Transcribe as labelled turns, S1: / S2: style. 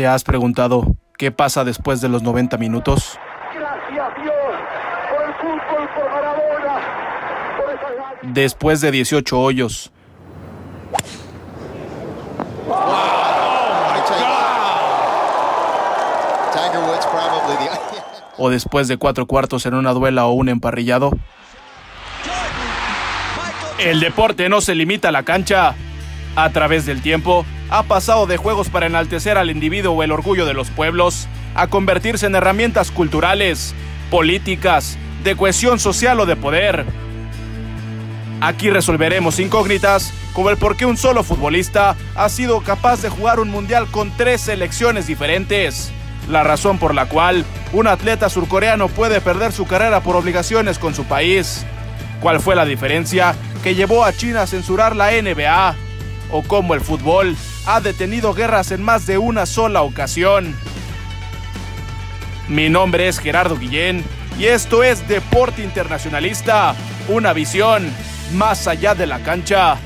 S1: ¿Te has preguntado qué pasa después de los 90 minutos?
S2: Gracias Dios por el fútbol, por Maradona, por esas lágrimas.
S1: Después de 18 hoyos,
S3: Tiger Woods probably the.
S1: o después de cuatro cuartos en una duela o un emparrillado. El deporte no se limita a la cancha. A través del tiempo, ha pasado de juegos para enaltecer al individuo o el orgullo de los pueblos, a convertirse en herramientas culturales, políticas, de cohesión social o de poder. Aquí resolveremos incógnitas como el por qué un solo futbolista ha sido capaz de jugar un mundial con tres selecciones diferentes. La razón por la cual un atleta surcoreano puede perder su carrera por obligaciones con su país. ¿Cuál fue la diferencia que llevó a China a censurar la NBA? ¿O cómo el fútbol ha detenido guerras en más de una sola ocasión? Mi nombre es Gerardo Guillén y esto es Deporte Internacionalista, una visión más allá de la cancha.